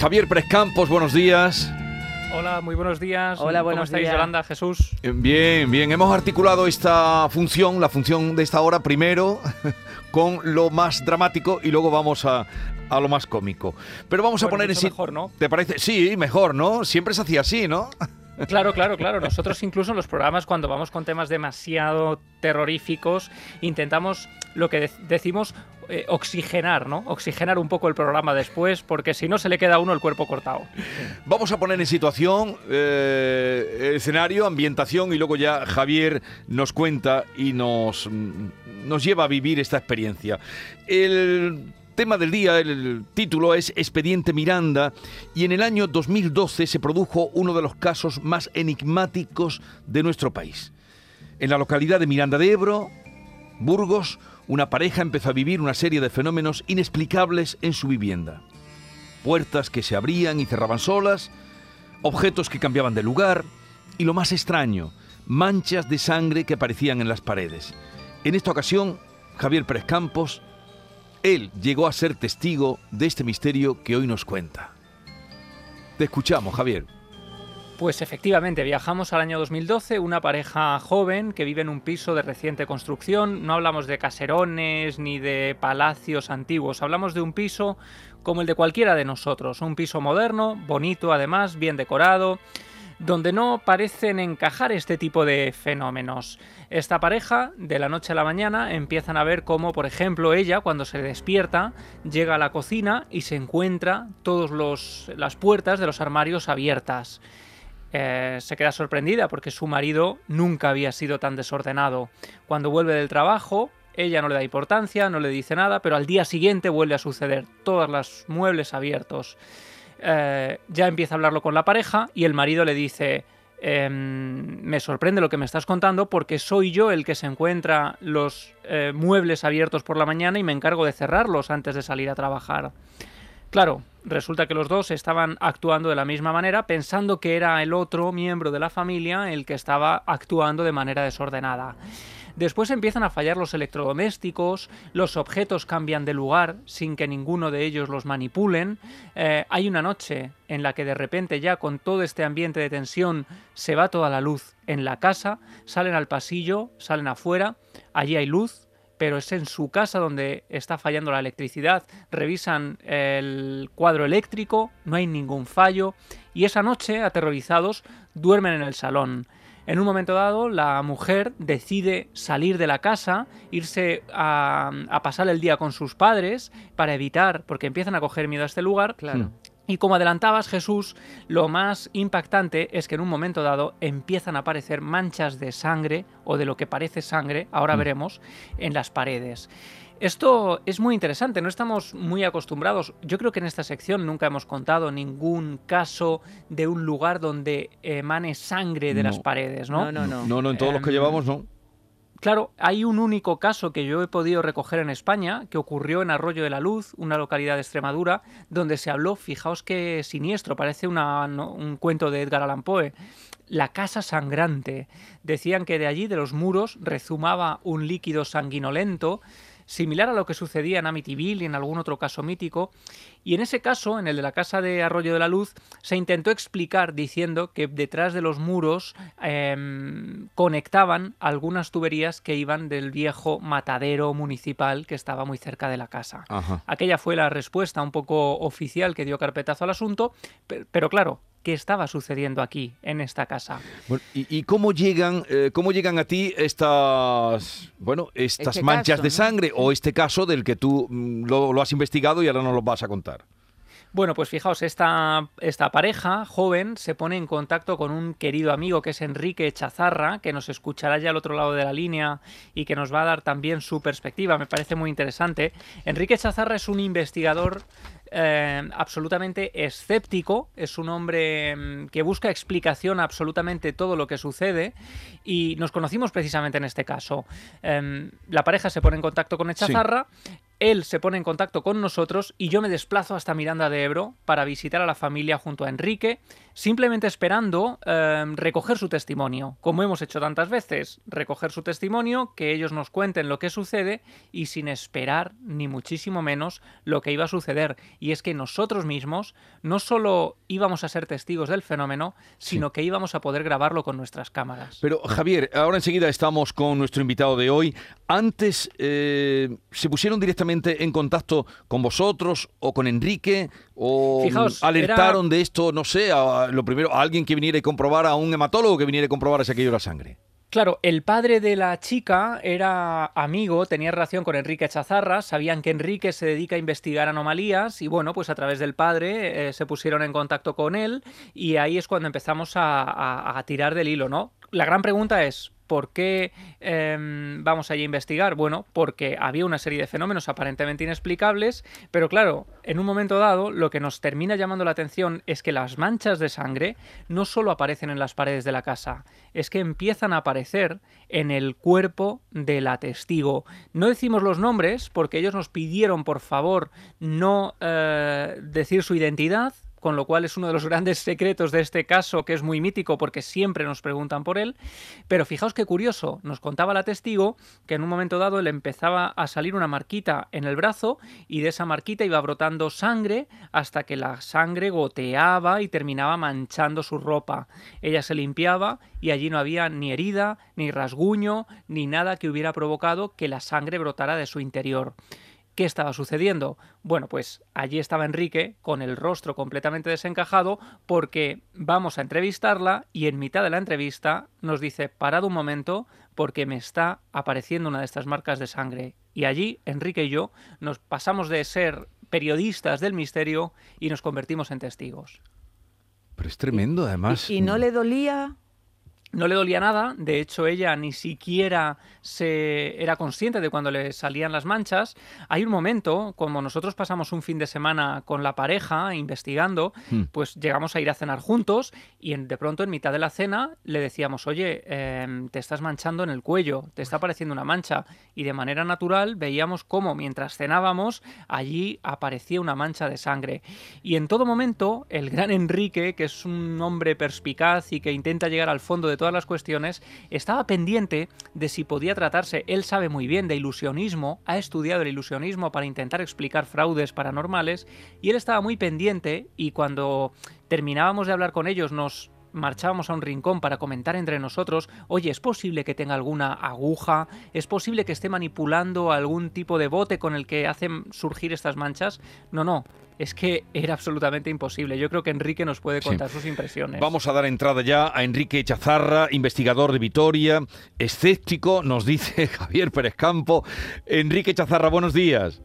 Javier Prescampos, buenos días. Hola, muy buenos días. Hola, ¿Cómo buenos estáis, días. Yolanda, Jesús? Eh, Bien, bien. Hemos articulado esta función, la función de esta hora, primero con lo más dramático y luego vamos a, a lo más cómico. Pero vamos a poner en mejor, ¿no? ¿Te parece? Sí, mejor, ¿no? Siempre se hacía así, ¿no? Claro, claro, claro. Nosotros incluso en los programas, cuando vamos con temas demasiado terroríficos, intentamos lo que de- decimos eh, oxigenar, ¿no? Oxigenar un poco el programa después, porque si no se le queda a uno el cuerpo cortado. Vamos a poner en situación, eh, escenario, ambientación y luego ya Javier nos cuenta y nos, nos lleva a vivir esta experiencia. El tema del día, el título es Expediente Miranda y en el año 2012 se produjo uno de los casos más enigmáticos de nuestro país. En la localidad de Miranda de Ebro, Burgos, una pareja empezó a vivir una serie de fenómenos inexplicables en su vivienda puertas que se abrían y cerraban solas, objetos que cambiaban de lugar y lo más extraño, manchas de sangre que aparecían en las paredes. En esta ocasión, Javier Pérez Campos, él llegó a ser testigo de este misterio que hoy nos cuenta. Te escuchamos, Javier. Pues efectivamente, viajamos al año 2012, una pareja joven que vive en un piso de reciente construcción. No hablamos de caserones ni de palacios antiguos, hablamos de un piso como el de cualquiera de nosotros, un piso moderno, bonito además, bien decorado, donde no parecen encajar este tipo de fenómenos. Esta pareja, de la noche a la mañana, empiezan a ver cómo, por ejemplo, ella, cuando se despierta, llega a la cocina y se encuentra todas las puertas de los armarios abiertas. Eh, se queda sorprendida porque su marido nunca había sido tan desordenado. Cuando vuelve del trabajo, ella no le da importancia, no le dice nada, pero al día siguiente vuelve a suceder, todos los muebles abiertos. Eh, ya empieza a hablarlo con la pareja y el marido le dice, "Em, me sorprende lo que me estás contando porque soy yo el que se encuentra los eh, muebles abiertos por la mañana y me encargo de cerrarlos antes de salir a trabajar. Claro, resulta que los dos estaban actuando de la misma manera, pensando que era el otro miembro de la familia el que estaba actuando de manera desordenada. Después empiezan a fallar los electrodomésticos, los objetos cambian de lugar sin que ninguno de ellos los manipulen. Eh, hay una noche en la que de repente ya con todo este ambiente de tensión se va toda la luz en la casa, salen al pasillo, salen afuera, allí hay luz, pero es en su casa donde está fallando la electricidad. Revisan el cuadro eléctrico, no hay ningún fallo y esa noche, aterrorizados, duermen en el salón. En un momento dado, la mujer decide salir de la casa, irse a, a pasar el día con sus padres para evitar, porque empiezan a coger miedo a este lugar, Claro. y como adelantabas, Jesús, lo más impactante es que en un momento dado empiezan a aparecer manchas de sangre o de lo que parece sangre, ahora Mm. veremos, en las paredes. Esto es muy interesante, no estamos muy acostumbrados. Yo creo que en esta sección nunca hemos contado ningún caso de un lugar donde emane sangre de las paredes, ¿no? No, no, no. No, no, en todos los que Em, llevamos, no. Claro, hay un único caso que yo he podido recoger en España, que ocurrió en Arroyo de la Luz, una localidad de Extremadura, donde se habló, fijaos qué siniestro, parece una- no, un cuento de Edgar Allan Poe, la casa sangrante. Decían que de allí, de los muros, rezumaba un líquido sanguinolento, similar a lo que sucedía en Amityville y en algún otro caso mítico. Y en ese caso, en el de la casa de Arroyo de la Luz, se intentó explicar diciendo que detrás de los muros em, conectaban algunas tuberías que iban del viejo matadero municipal que estaba muy cerca de la casa. Ajá. Aquella fue la respuesta un poco oficial que dio carpetazo al asunto, pe- pero claro, ¿qué estaba sucediendo aquí, en esta casa? Bueno, ¿y, y cómo llegan, eh, cómo llegan a ti estas, bueno, estas Este manchas caso, de ¿no? sangre o este caso del que tú mm, lo, lo has investigado y ahora nos lo vas a contar? Bueno, pues fijaos, esta, esta pareja joven se pone en contacto con un querido amigo que es Enrique Chazarra, que nos escuchará ya al otro lado de la línea y que nos va a dar también su perspectiva. Me parece muy interesante. Enrique Chazarra es un investigador eh, absolutamente escéptico, es un hombre mm, que busca explicación a absolutamente todo lo que sucede y nos conocimos precisamente en este caso. Em, la pareja se pone en contacto con Sí. Él se pone en contacto con nosotros y yo me desplazo hasta Miranda de Ebro para visitar a la familia junto a Enrique, simplemente esperando eh, recoger su testimonio, como hemos hecho tantas veces, recoger su testimonio, que ellos nos cuenten lo que sucede y sin esperar ni muchísimo menos lo que iba a suceder. Y es que nosotros mismos no solo íbamos a ser testigos del fenómeno, sino que íbamos a poder grabarlo con nuestras cámaras. Pero Javier, ahora enseguida estamos con nuestro invitado de hoy. Antes eh, se pusieron directamente en contacto con vosotros o con Enrique o alertaron de esto, no sé, a, lo primero, a alguien que viniera y comprobara, a un hematólogo que viniera y comprobara si aquello era sangre. Claro, el padre de la chica era amigo, tenía relación con Enrique Chazarra, sabían que Enrique se dedica a investigar anomalías y bueno, pues a través del padre eh, se pusieron en contacto con él y ahí es cuando empezamos a, a tirar del hilo, ¿no? La gran pregunta es, ¿Por qué em, vamos allí a investigar? Bueno, porque había una serie de fenómenos aparentemente inexplicables, pero claro, en un momento dado lo que nos termina llamando la atención es que las manchas de sangre no solo aparecen en las paredes de la casa, es que empiezan a aparecer en el cuerpo de la testigo. No decimos los nombres porque ellos nos pidieron por favor no eh, decir su identidad, con lo cual es uno de los grandes secretos de este caso, que es muy mítico porque siempre nos preguntan por él. Pero fijaos qué curioso, nos contaba la testigo que en un momento dado le empezaba a salir una marquita en el brazo y de esa marquita iba brotando sangre hasta que la sangre goteaba y terminaba manchando su ropa. Ella se limpiaba y allí no había ni herida, ni rasguño, ni nada que hubiera provocado que la sangre brotara de su interior. ¿Qué estaba sucediendo? Bueno, pues allí estaba Enrique con el rostro completamente desencajado porque vamos a entrevistarla y en mitad de la entrevista nos dice, parad un momento porque me está apareciendo una de estas marcas de sangre. Y allí Enrique y yo nos pasamos de ser periodistas del misterio y nos convertimos en testigos. Pero es tremendo, además. ¿Y, no le dolía? No le dolía nada, de hecho ella ni siquiera se era consciente de cuando le salían las manchas. Hay un momento, como nosotros pasamos un fin de semana con la pareja investigando, hmm. pues llegamos a ir a cenar juntos y de pronto en mitad de la cena le decíamos, oye, em, te estás manchando en el cuello, te está apareciendo una mancha. Y de manera natural veíamos cómo mientras cenábamos allí aparecía una mancha de sangre. Y en todo momento el gran Enrique, que es un hombre perspicaz y que intenta llegar al fondo de todas las cuestiones, estaba pendiente de si podía tratarse, él sabe muy bien de ilusionismo, ha estudiado el ilusionismo para intentar explicar fraudes paranormales, y él estaba muy pendiente y cuando terminábamos de hablar con ellos nos marchábamos a un rincón para comentar entre nosotros, oye, ¿es posible que tenga alguna aguja? ¿Es posible que esté manipulando algún tipo de bote con el que hacen surgir estas manchas? No, no. Es que era absolutamente imposible. Yo creo que Enrique nos puede contar sus impresiones. Vamos a dar entrada ya a Enrique Chazarra, investigador de Vitoria, escéptico, nos dice Javier Pérez Campo. Enrique Chazarra, buenos días.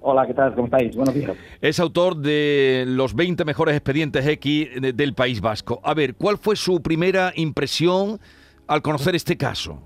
Hola, ¿qué tal? ¿Cómo estáis? Buenos días. Es autor de los 20 mejores expedientes X del País Vasco. A ver, ¿cuál fue su primera impresión al conocer este caso?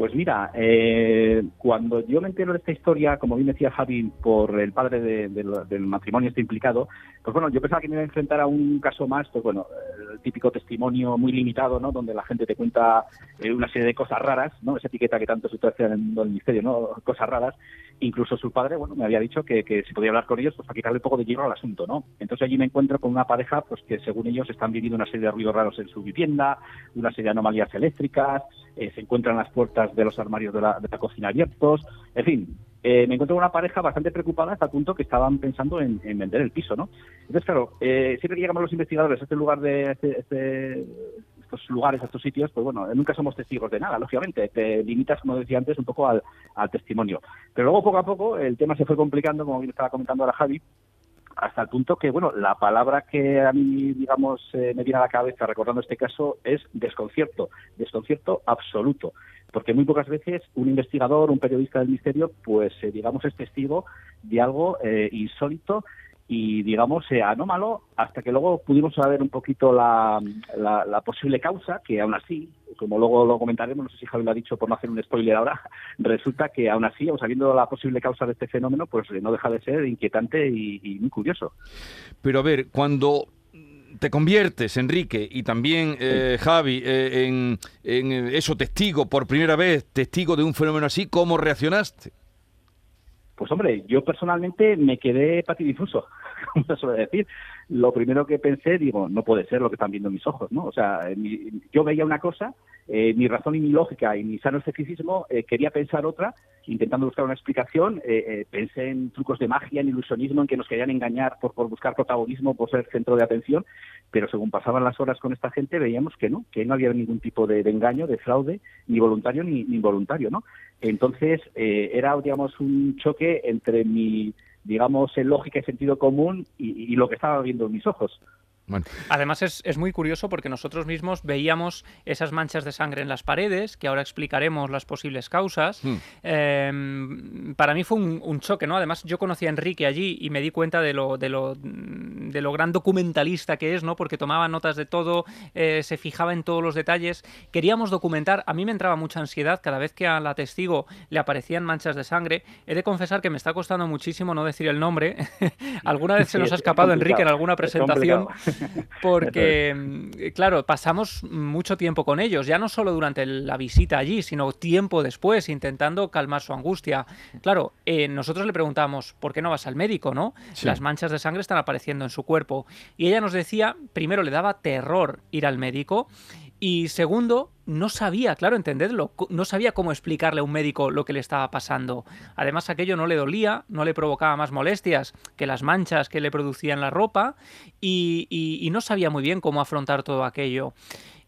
Pues mira, eh, cuando yo me entero de esta historia, como bien decía Javi, por el padre del matrimonio este implicado, pues bueno, yo pensaba que me iba a enfrentar a un caso más, pues bueno, el típico testimonio muy limitado, ¿no? Donde la gente te cuenta eh, una serie de cosas raras, ¿no? Esa etiqueta que tanto se utiliza en el ministerio, ¿no? Cosas raras. Incluso su padre, bueno, me había dicho que, que si podía hablar con ellos, pues para quitarle un poco de hielo al asunto, ¿no? Entonces allí me encuentro con una pareja, pues que según ellos están viviendo una serie de ruidos raros en su vivienda, una serie de anomalías eléctricas, eh, se encuentran las puertas de los armarios de la, de la cocina abiertos, en fin, eh, me encontré con una pareja bastante preocupada hasta el punto que estaban pensando en, vender el piso, ¿no? Entonces, claro, eh, siempre que llegamos los investigadores a este lugar de este, este, estos lugares, a estos sitios, pues bueno, nunca somos testigos de nada, lógicamente. Te limitas, como decía antes, un poco al, al testimonio. Pero luego, poco a poco, el tema se fue complicando, como bien estaba comentando ahora Javi, hasta el punto que, bueno, la palabra que a mí, digamos, eh, me viene a la cabeza recordando este caso es desconcierto, desconcierto absoluto, porque muy pocas veces un investigador, un periodista del misterio, pues, eh, digamos, es testigo de algo eh, insólito y digamos eh, anómalo hasta que luego pudimos saber un poquito la, la, posible causa que aún así como luego lo comentaremos no sé si Javi lo ha dicho por no hacer un spoiler ahora resulta que aún así aún sabiendo la posible causa de este fenómeno pues no deja de ser inquietante y, muy curioso. Pero a ver cuando te conviertes, Enrique, y también eh, Javi, eh, en, en eso testigo, por primera vez, testigo de un fenómeno así, ¿cómo reaccionaste? Pues hombre, yo personalmente me quedé patidifuso, como se suele decir. Lo primero que pensé, digo, no puede ser lo que están viendo mis ojos, ¿no? O sea, yo veía una cosa, eh, mi razón y mi lógica y mi sano escepticismo eh, quería pensar otra, intentando buscar una explicación. Eh, pensé en trucos de magia, en ilusionismo, en que nos querían engañar por, por buscar protagonismo, por ser centro de atención, pero según pasaban las horas con esta gente veíamos que no, que no había ningún tipo de, engaño, de fraude, ni voluntario ni, ni involuntario, ¿no? Entonces, era, digamos, un choque entre mi, digamos, lógica y sentido común y, y, lo que estaba viendo en mis ojos. Además es, muy curioso porque nosotros mismos veíamos esas manchas de sangre en las paredes, que ahora explicaremos las posibles causas. Hmm. Em, para mí fue un, choque, ¿no? Además yo conocí a Enrique allí y me di cuenta de lo, de lo, de lo gran documentalista que es, ¿no? Porque tomaba notas de todo, eh, se fijaba en todos los detalles. Queríamos documentar, a mí me entraba mucha ansiedad cada vez que a la testigo le aparecían manchas de sangre. He de confesar que me está costando muchísimo no decir el nombre. alguna vez se nos ha escapado Enrique en alguna presentación. porque, mm, claro, pasamos mucho tiempo con ellos, ya no solo durante la visita allí, sino tiempo después, intentando calmar su angustia. Claro, eh, nosotros le preguntamos, ¿por qué no vas al médico, no? Las manchas de sangre están apareciendo en su cuerpo. Y ella nos decía, primero le daba terror ir al médico y segundo, no sabía, claro, entendedlo, no sabía cómo explicarle a un médico lo que le estaba pasando. Además, aquello no le dolía, no le provocaba más molestias que las manchas que le producían la ropa y, y no sabía muy bien cómo afrontar todo aquello.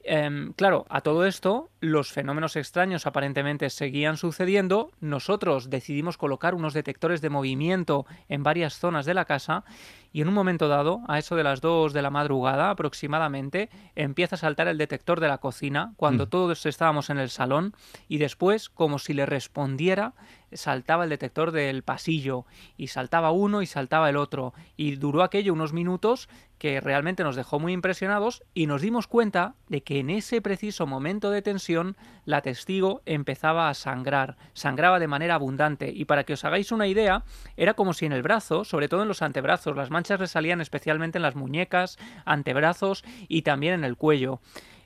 Em, claro, a todo esto, los fenómenos extraños aparentemente seguían sucediendo. Nosotros decidimos colocar unos detectores de movimiento en varias zonas de la casa y en un momento dado, a eso de las 2 de la madrugada aproximadamente, empieza a saltar el detector de la cocina cuando mm. todos estábamos en el salón y después, como si le respondiera, saltaba el detector del pasillo y saltaba uno y saltaba el otro. Y duró aquello unos minutos que realmente nos dejó muy impresionados y nos dimos cuenta de que en ese preciso momento de tensión la testigo empezaba a sangrar, sangraba de manera abundante. Y para que os hagáis una idea, era como si en el brazo, sobre todo en los antebrazos, las manchas resalían especialmente en las muñecas, antebrazos y también en el cuello.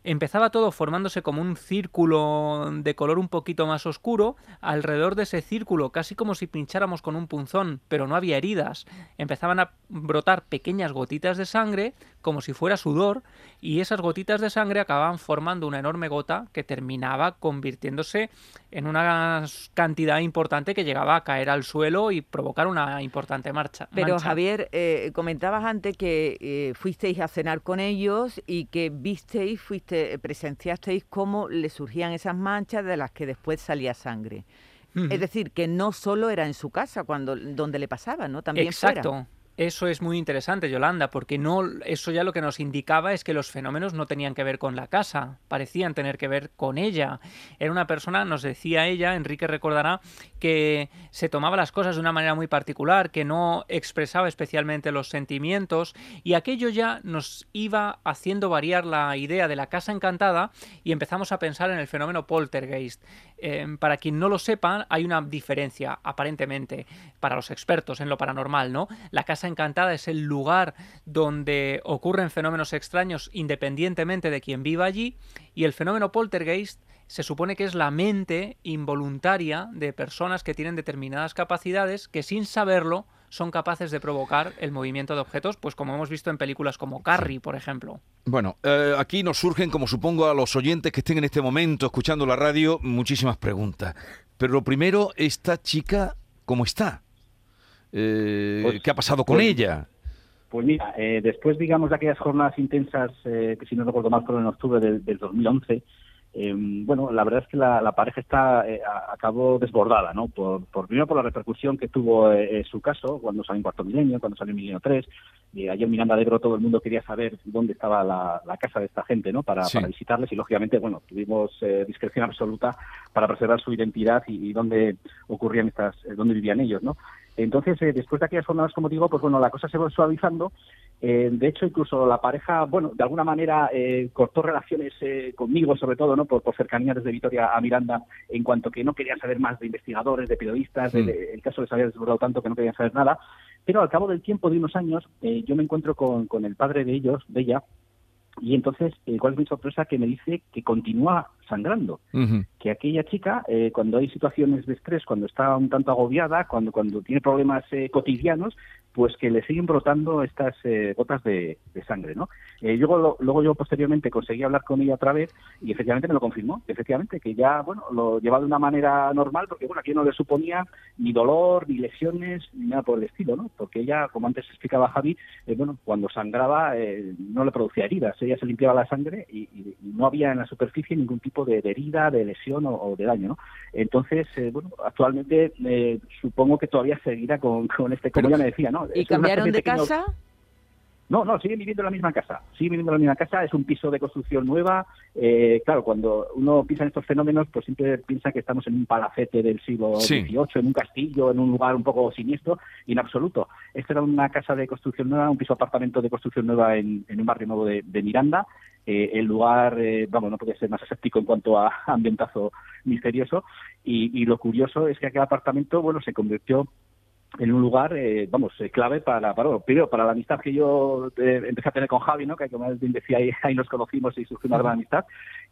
Empezaba todo formándose como un círculo de color un poquito más oscuro, alrededor de ese círculo, casi como si pincháramos con un punzón, pero no había heridas. Empezaban a brotar pequeñas gotitas de sangre, como si fuera sudor, y esas gotitas de sangre acababan formando una enorme gota que terminaba convirtiéndose en una cantidad importante que llegaba a caer al suelo y provocar una importante marcha. Pero Javier, eh, comentabas antes que eh, fuisteis a cenar con ellos y que visteis, presenciasteis cómo le surgían esas manchas de las que después salía sangre. Es decir, que no solo era en su casa cuando donde le pasaba, ¿no? También Exacto. Eso es muy interesante, Yolanda, porque no, eso ya lo que nos indicaba es que los fenómenos no tenían que ver con la casa, parecían tener que ver con ella. Era una persona, nos decía ella, Enrique recordará, que se tomaba las cosas de una manera muy particular, que no expresaba especialmente los sentimientos, y aquello ya nos iba haciendo variar la idea de la casa encantada y empezamos a pensar en el fenómeno poltergeist. Em, para quien no lo sepa, hay una diferencia, aparentemente, para los expertos en lo paranormal, ¿no? La casa encantada es el lugar donde ocurren fenómenos extraños independientemente de quien viva allí, y el fenómeno poltergeist se supone que es la mente involuntaria de personas que tienen determinadas capacidades que sin saberlo son capaces de provocar el movimiento de objetos, pues como hemos visto en películas como Carrie, por ejemplo. Bueno, eh, aquí nos surgen, como supongo a los oyentes que estén en este momento escuchando la radio, muchísimas preguntas. Pero lo primero, esta chica, ¿cómo está? Eh, pues, ¿Qué ha pasado con pues, ella? Pues mira, eh, después, digamos, de aquellas jornadas intensas, que si no recuerdo mal fueron en octubre del, del 2011, Em, bueno, la verdad es que la, pareja está eh, acabó desbordada, ¿no? Por, primero por la repercusión que tuvo eh, su caso cuando salió en Cuarto Milenio, cuando salió en Milenio 3. Y ayer en Miranda de Ebro todo el mundo quería saber dónde estaba la, casa de esta gente, ¿no? Para, visitarles y lógicamente, bueno, tuvimos eh, discreción absoluta para preservar su identidad y, y dónde ocurrían estas, dónde vivían ellos, ¿no? Entonces, después de aquellas jornadas, como digo, pues bueno, la cosa se va suavizando eh, de hecho, incluso la pareja, bueno, de alguna manera eh, cortó relaciones eh, conmigo, sobre todo, ¿no? Por, cercanía desde Vitoria a Miranda, en cuanto que no quería saber más de investigadores, de periodistas, hmm. el caso les había desbordado tanto que no querían saber nada. Pero al cabo del tiempo de unos años, yo me encuentro con, con el padre de ellos, de ella, Y entonces, eh, ¿cuál es mi sorpresa? Que me dice que continúa sangrando. Que aquella chica, eh, cuando hay situaciones de estrés, cuando está un tanto agobiada, cuando, cuando tiene problemas eh, cotidianos, pues que le siguen brotando estas eh, gotas de, sangre, ¿no? luego, luego yo posteriormente conseguí hablar con ella otra vez y efectivamente me lo confirmó, efectivamente, que ya, bueno, lo lleva de una manera normal, porque, bueno, aquí no le suponía ni dolor, ni lesiones, ni nada por el estilo, ¿no? Porque ella, como antes explicaba Javi, bueno, cuando sangraba no le producía heridas, ella se limpiaba la sangre y no había en la superficie ningún tipo de, herida, de lesión o, de daño, ¿no? Entonces, eh, bueno, actualmente eh, supongo que todavía seguirá con, con este, como ya me decía, ¿no? ¿Y cambiaron de casa? No, no, siguen viviendo en la misma casa. Siguen viviendo en la misma casa. Es un piso de construcción nueva. Eh, claro, cuando uno piensa en estos fenómenos, pues siempre piensa que estamos en un palacete del siglo XVIII, en un castillo, en un lugar un poco siniestro. Y en absoluto. Esta era una casa de construcción nueva, un piso apartamento de construcción nueva en, un barrio nuevo de, Miranda. Eh, el lugar, eh, vamos, no puede ser más escéptico en cuanto a ambientazo misterioso. Y, y lo curioso es que aquel apartamento, bueno, se convirtió en un lugar, eh, vamos, eh, clave para, para, primero, para la amistad que yo eh, empecé a tener con Javi, ¿no? Que como bien decía, ahí, ahí, nos conocimos y surgió una gran amistad.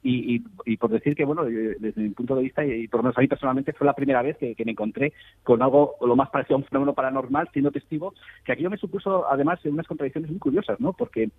Y, y, por decir que, bueno, desde mi punto de vista, y, por lo menos a mí personalmente, fue la primera vez que, me encontré con algo lo más parecido a un fenómeno paranormal, siendo testigo, que aquello me supuso, además, unas contradicciones muy curiosas, ¿no? Porque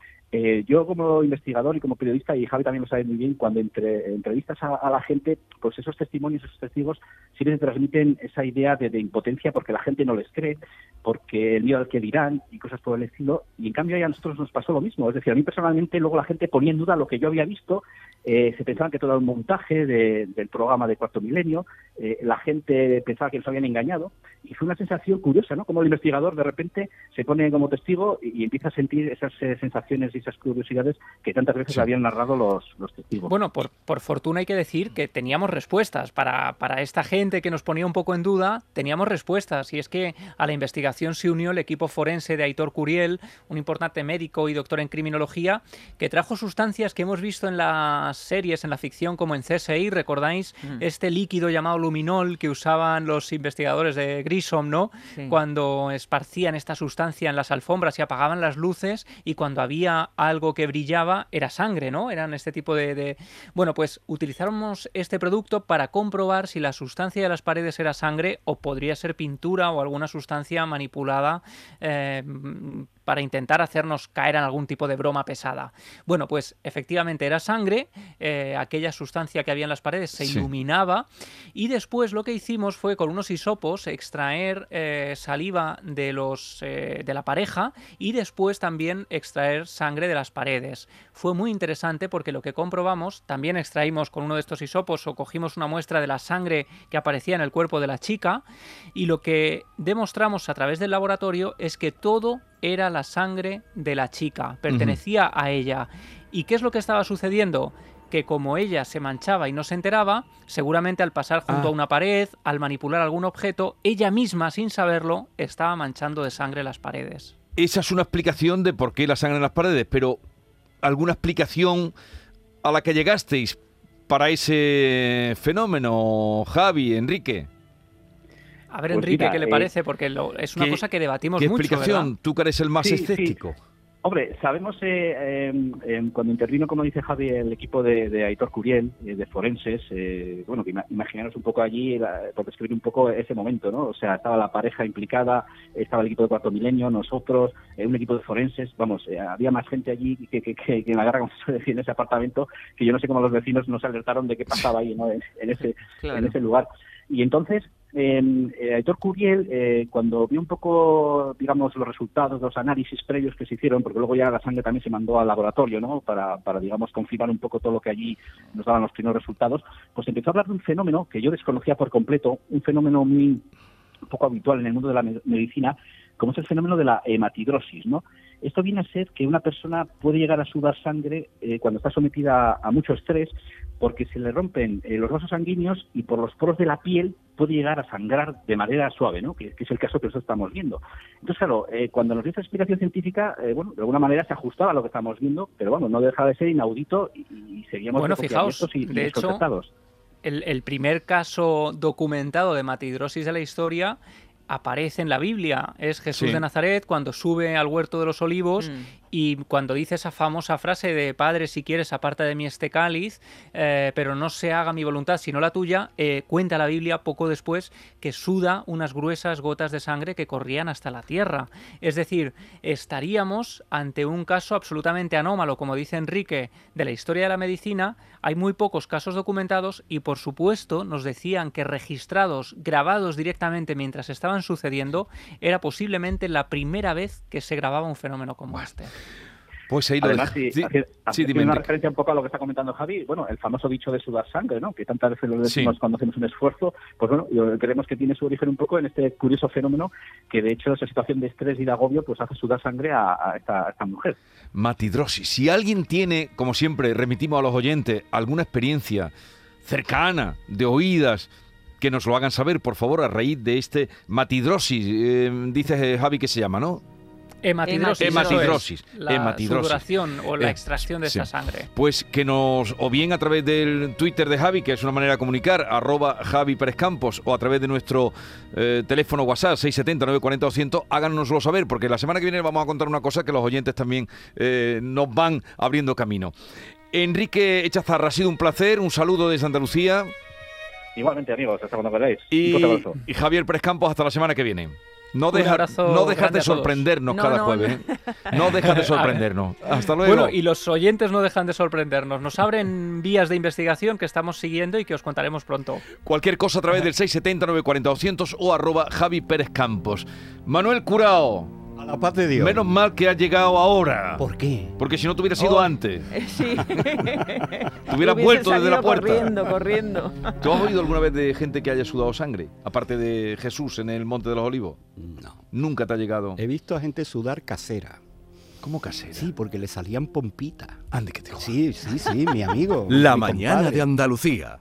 yo como investigador y como periodista, y Javi también lo sabe muy bien, cuando entre, entrevistas a, la gente, pues esos testimonios, esos testigos, siempre transmiten esa idea de, de impotencia porque la gente no les cree, porque el miedo al que dirán y cosas por el estilo. Y en cambio a nosotros nos pasó lo mismo. Es decir, a mí personalmente luego la gente ponía en duda lo que yo había visto, eh, se pensaban que todo era un montaje del programa de Cuarto Milenio, eh, la gente pensaba que nos habían engañado y fue una sensación curiosa, ¿no? Como el investigador de repente se pone como testigo y, empieza a sentir esas eh, sensaciones y esas curiosidades que tantas veces habían narrado los, los testigos. Bueno, por, por, fortuna hay que decir que teníamos respuestas para, para esta gente que nos ponía un poco en duda, teníamos respuestas y es que a la investigación se unió el equipo forense de Aitor Curiel, un importante médico y doctor en criminología, que trajo sustancias que hemos visto en las series, en la ficción, como en CSI, ¿recordáis? Mm. Este líquido llamado luminol que usaban los investigadores de Grissom, ¿no? Cuando esparcían esta sustancia en las alfombras y apagaban las luces y cuando había algo que brillaba era sangre, ¿no? Eran este tipo de... de... Bueno, pues utilizamos este producto para comprobar si la sustancia de las paredes era sangre o podría ser pintura o alguna sustancia manipulada eh, para intentar hacernos caer en algún tipo de broma pesada. Bueno, pues efectivamente era sangre, eh, aquella sustancia que había en las paredes se iluminaba y después lo que hicimos fue con unos hisopos extraer eh, saliva de, los, de la pareja y después también extraer sangre de las paredes. Fue muy interesante porque lo que comprobamos, también extraímos con uno de estos hisopos o cogimos una muestra de la sangre que aparecía en el cuerpo de la chica y lo que demostramos a través del laboratorio es que todo era la sangre de la chica, pertenecía a ella. ¿Y qué es lo que estaba sucediendo? que como ella se manchaba y no se enteraba, seguramente al pasar junto a ah. una pared, al manipular algún objeto, ella misma, sin saberlo, estaba manchando de sangre las paredes. Esa es una explicación de por qué la sangre en las paredes, pero ¿alguna explicación a la que llegasteis para ese fenómeno, Javi, Enrique? A ver, pues Enrique, ¿qué le eh, parece? Porque es una cosa que debatimos ¿qué mucho. explicación? Tú que eres el más escéptico. Hombre, sabemos eh, em, em, cuando intervino, como dice Javi, el equipo de, Aitor Curiel, eh, de forenses, bueno, imaginaros un poco allí, por describir un poco ese momento, ¿no? O sea, estaba la pareja implicada, estaba el equipo de Cuarto Milenio, nosotros, un equipo de forenses, vamos, había más gente allí que, que, que, en la guerra, como se decía, en ese apartamento, que yo no sé cómo los vecinos nos alertaron de qué pasaba ahí, ¿no? En, ese, en ese lugar. Y entonces, eh, Aitor Curiel, eh, cuando vio un poco, digamos, los resultados, los análisis previos que se hicieron, porque luego ya la sangre también se mandó al laboratorio, ¿no? Para, para, digamos, confirmar un poco todo lo que allí nos daban los primeros resultados, pues empezó a hablar de un fenómeno que yo desconocía por completo, un fenómeno muy poco habitual en el mundo de la medicina, como es el fenómeno de la hematidrosis, ¿no? Esto viene a ser que una persona puede llegar a sudar sangre eh, cuando está sometida a mucho estrés porque se le rompen eh, los vasos sanguíneos y por los poros de la piel puede llegar a sangrar de manera suave, ¿no? que, es el caso que nosotros estamos viendo. Entonces, claro, eh, cuando nos dio esa explicación científica, bueno, de alguna manera se ajustaba a lo que estamos viendo, pero bueno, no deja de ser inaudito y, seguíamos bueno, fijaos, y, de hecho, el, el primer caso documentado de hematidrosis de la historia aparece en la Biblia. Es Jesús de Nazaret cuando sube al huerto de los olivos mm. Y cuando dice esa famosa frase de Padre, si quieres, aparta de mí este cáliz, eh, pero no se haga mi voluntad sino la tuya, eh, cuenta la Biblia poco después que suda unas gruesas gotas de sangre que corrían hasta la tierra. Es decir, estaríamos ante un caso absolutamente anómalo, como dice Enrique, de la historia de la medicina. Hay muy pocos casos documentados y, por supuesto, nos decían que registrados, grabados directamente mientras estaban sucediendo, era posiblemente la primera vez que se grababa un fenómeno como este. Pues ahí lo Además, sí, sí, una referencia un poco a lo que está comentando Javi, bueno, el famoso dicho de sudar sangre, ¿no? Que tantas veces lo decimos cuando hacemos un esfuerzo, pues bueno, creemos que tiene su origen un poco en este curioso fenómeno que de hecho esa situación de estrés y de agobio pues hace sudar sangre a, esta, esta, mujer. Matidrosis. Si alguien tiene, como siempre, remitimos a los oyentes, alguna experiencia cercana, de oídas, que nos lo hagan saber, por favor, a raíz de este matidrosis, eh, dice Javi que se llama, ¿no? Hematidrosis. Hematidrosis. la hematidrosis. o la eh, extracción de esa sangre. Pues que nos, o bien a través del Twitter de Javi, que es una manera de comunicar, arroba Javi Pérez Campos, o a través de nuestro eh, teléfono WhatsApp 670-940-200, háganoslo saber, porque la semana que viene vamos a contar una cosa que los oyentes también eh, nos van abriendo camino. Enrique Echazarra, ha sido un placer, un saludo desde Andalucía. Igualmente, amigos, hasta cuando queráis. Y, y Javier Pérez Campos, hasta la semana que viene. No, deja, no dejas de sorprendernos cada jueves. ¿eh? No, dejas de sorprendernos. Hasta luego. Bueno, y los oyentes no dejan de sorprendernos. Nos abren vías de investigación que estamos siguiendo y que os contaremos pronto. Cualquier cosa a través del 670 940 200 o arroba Javi Pérez Campos. Manuel Curao. A la paz de Dios. Menos mal que ha llegado ahora. ¿Por qué? Porque si no te hubiera sido oh. antes. Sí. te hubieras vuelto desde la puerta. Corriendo, corriendo. ¿Tú has oído alguna vez de gente que haya sudado sangre? Aparte de Jesús en el Monte de los Olivos. No. Nunca te ha llegado. He visto a gente sudar casera. ¿Cómo casera? Sí, porque le salían pompitas. Ande que te Sí, sí, sí, mi amigo. La mañana de Andalucía.